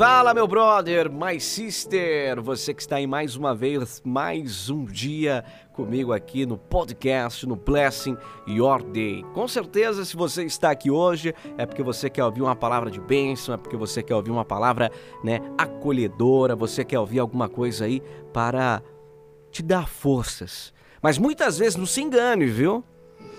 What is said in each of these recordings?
Fala, meu brother, my sister, você que está aí mais uma vez, mais um dia comigo aqui no podcast, no Blessing Your Day. Com certeza, se você está aqui hoje, é porque você quer ouvir uma palavra de bênção, é porque você quer ouvir uma palavra, né, acolhedora, você quer ouvir alguma coisa aí para te dar forças. Mas muitas vezes não se engane, viu?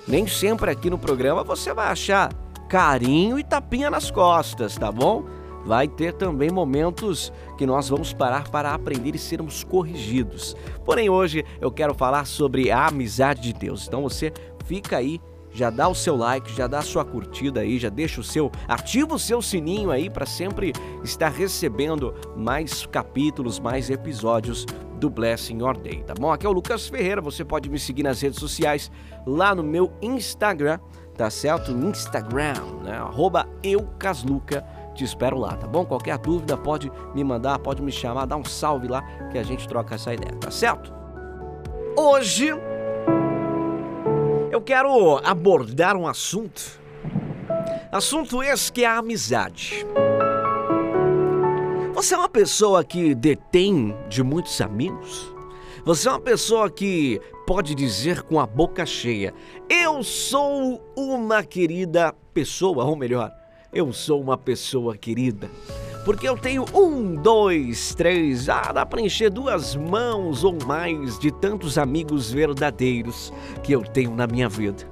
Nem sempre aqui no programa você vai achar carinho e tapinha nas costas, tá bom? Vai ter também momentos que nós vamos parar para aprender e sermos corrigidos. Porém, hoje eu quero falar sobre a amizade de Deus. Então você fica aí, já dá o seu like, já dá a sua curtida aí, já deixa o seu, ativa o seu sininho aí para sempre estar recebendo mais capítulos, mais episódios do Blessing Your Day, tá bom? Aqui é o Lucas Ferreira, você pode me seguir nas redes sociais, lá no meu Instagram, tá certo? Instagram, né? Arroba te espero lá, tá bom? Qualquer dúvida pode me mandar, pode me chamar, dá um salve lá que a gente troca essa ideia, tá certo? Hoje eu quero abordar um assunto. Assunto esse que é a amizade. Você é uma pessoa que detém de muitos amigos? Você é uma pessoa que pode dizer com a boca cheia: Eu sou uma querida pessoa, ou melhor, eu sou uma pessoa querida. Porque eu tenho um, dois, três, ah, dá para encher duas mãos ou mais de tantos amigos verdadeiros que eu tenho na minha vida.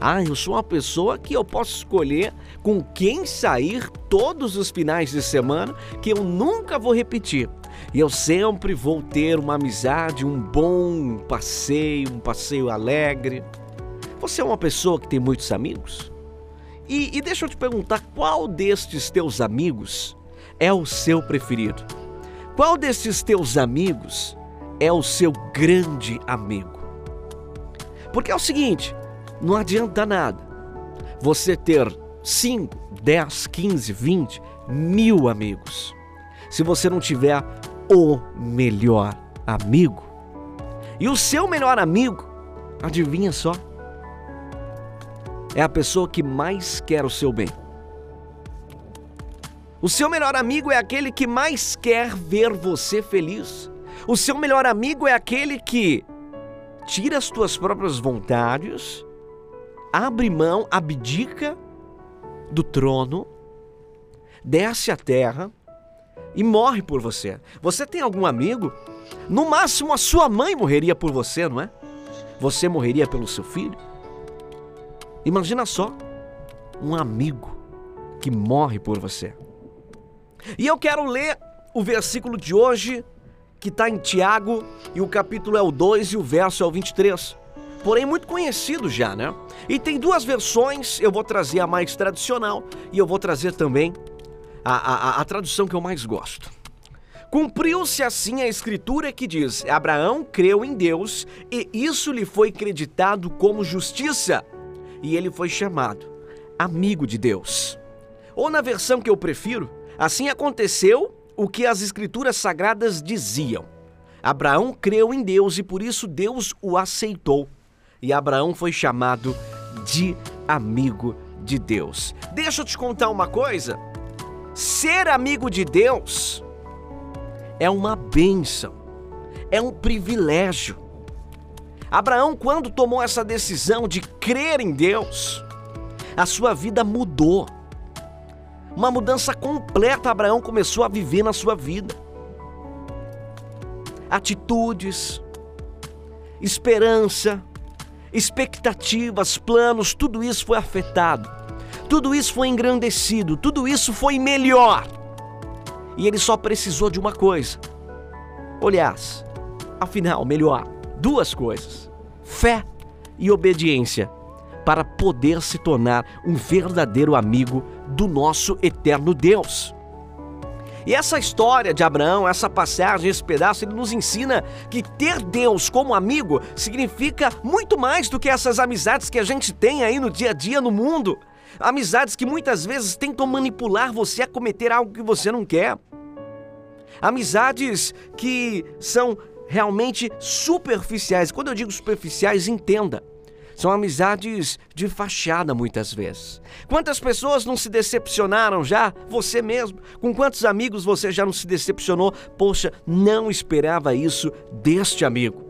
Ah, eu sou uma pessoa que eu posso escolher com quem sair todos os finais de semana, que eu nunca vou repetir. E eu sempre vou ter uma amizade, um bom passeio, um passeio alegre. Você é uma pessoa que tem muitos amigos? E, e deixa eu te perguntar, qual destes teus amigos é o seu preferido? Qual destes teus amigos é o seu grande amigo? Porque é o seguinte, não adianta nada você ter 5, 10, 15, 20, mil amigos. Se você não tiver o melhor amigo. E o seu melhor amigo, adivinha só? É a pessoa que mais quer o seu bem. O seu melhor amigo é aquele que mais quer ver você feliz. O seu melhor amigo é aquele que tira as tuas próprias vontades, abre mão, abdica do trono, desce à terra e morre por você. Você tem algum amigo? No máximo, a sua mãe morreria por você, não é? Você morreria pelo seu filho? Imagina só, um amigo que morre por você. E eu quero ler o versículo de hoje, que está em Tiago, e o capítulo é o 2 e o verso é o 23. Porém, muito conhecido já, né? E tem duas versões, eu vou trazer a mais tradicional e eu vou trazer também a, a, a tradução que eu mais gosto. Cumpriu-se assim a escritura que diz: Abraão creu em Deus e isso lhe foi creditado como justiça e ele foi chamado amigo de Deus. Ou na versão que eu prefiro, assim aconteceu o que as escrituras sagradas diziam. Abraão creu em Deus e por isso Deus o aceitou. E Abraão foi chamado de amigo de Deus. Deixa eu te contar uma coisa. Ser amigo de Deus é uma bênção, é um privilégio. Abraão, quando tomou essa decisão de crer em Deus, a sua vida mudou. Uma mudança completa Abraão começou a viver na sua vida. Atitudes, esperança, expectativas, planos, tudo isso foi afetado. Tudo isso foi engrandecido, tudo isso foi melhor. E ele só precisou de uma coisa: olhasse, afinal, melhor duas coisas: fé e obediência, para poder se tornar um verdadeiro amigo do nosso eterno Deus. E essa história de Abraão, essa passagem, esse pedaço, ele nos ensina que ter Deus como amigo significa muito mais do que essas amizades que a gente tem aí no dia a dia no mundo. Amizades que muitas vezes tentam manipular você a cometer algo que você não quer. Amizades que são realmente superficiais. Quando eu digo superficiais, entenda. São amizades de fachada muitas vezes. Quantas pessoas não se decepcionaram já? Você mesmo? Com quantos amigos você já não se decepcionou? Poxa, não esperava isso deste amigo.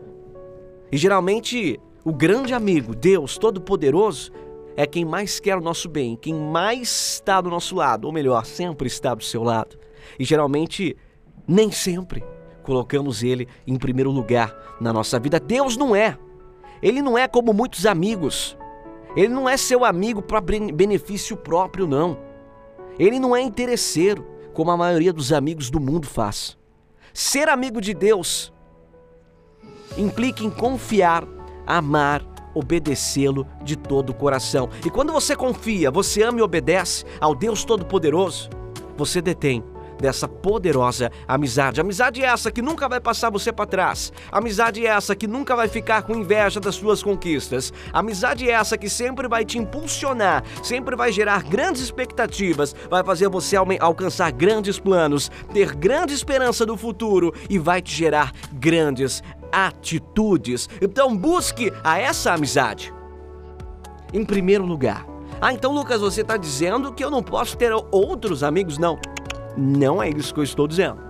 E geralmente, o grande amigo, Deus Todo-Poderoso, é quem mais quer o nosso bem, quem mais está do nosso lado, ou melhor, sempre está do seu lado. E geralmente, nem sempre colocamos ele em primeiro lugar na nossa vida. Deus não é. Ele não é como muitos amigos. Ele não é seu amigo para benefício próprio, não. Ele não é interesseiro, como a maioria dos amigos do mundo faz. Ser amigo de Deus implica em confiar, amar, obedecê-lo de todo o coração. E quando você confia, você ama e obedece ao Deus Todo-Poderoso, você detém dessa poderosa amizade. Amizade é essa que nunca vai passar você para trás. Amizade é essa que nunca vai ficar com inveja das suas conquistas. Amizade é essa que sempre vai te impulsionar, sempre vai gerar grandes expectativas, vai fazer você alcançar grandes planos, ter grande esperança do futuro e vai te gerar grandes atitudes. Então busque a essa amizade. Em primeiro lugar. Ah, então Lucas, você está dizendo que eu não posso ter outros amigos? Não. Não é isso que eu estou dizendo.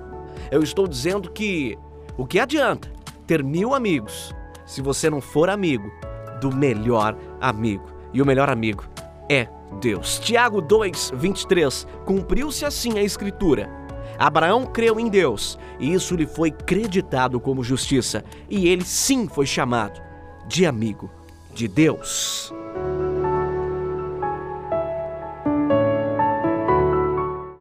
Eu estou dizendo que o que adianta ter mil amigos se você não for amigo do melhor amigo? E o melhor amigo é Deus. Tiago 2, 23. Cumpriu-se assim a escritura. Abraão creu em Deus e isso lhe foi creditado como justiça, e ele sim foi chamado de amigo de Deus.